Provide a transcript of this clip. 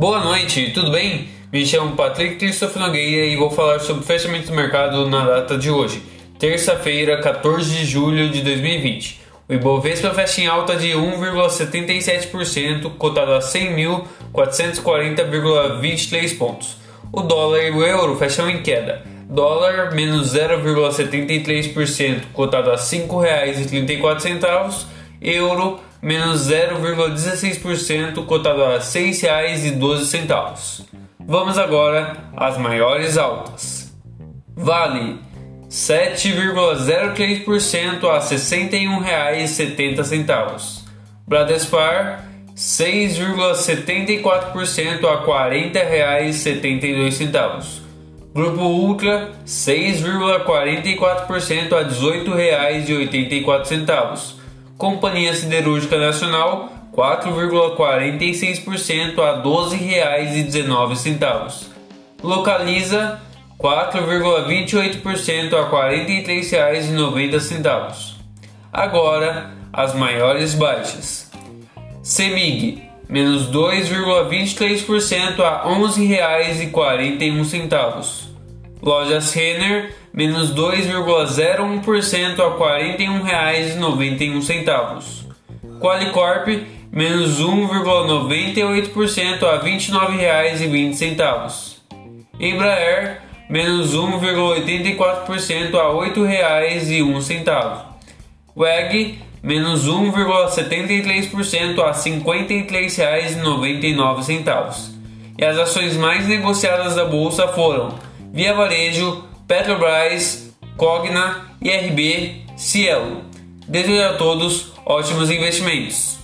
Boa noite, tudo bem? Me chamo Patrick Christopher Nogueira e vou falar sobre o fechamento do mercado na data de hoje, terça-feira, 14 de julho de 2020. O Ibovespa fecha em alta de 1,77%, cotado a 100.440,23 pontos. O dólar e o euro fecham em queda. Dólar menos 0,73%, cotado a R$ 5,34. Euro menos 0,16%, cotado a R$ 6,12. Vamos agora às maiores altas. Vale 7,03% a R$ 61,70. Bradespar 6,74% a R$ 40,72. Grupo Ultra 6,44% a R$ 18,84. Companhia Siderúrgica Nacional 4,46% a R$ 12,19. Localiza 4,28% a R$ 43,90. Agora, as maiores baixas. Semig, menos 2,23% a R$ 11,41. Lojas Renner, menos 2,01% a R$ 41,91. Qualicorp, menos 1,98% a R$ 29,20. Embraer, menos 1,84% a R$ 8,01. WEG, menos 1,73% a R$ 53,99. E as ações mais negociadas da bolsa foram Via Varejo, Petrobras, Cogna, IRB, Cielo. Desejo a todos ótimos investimentos.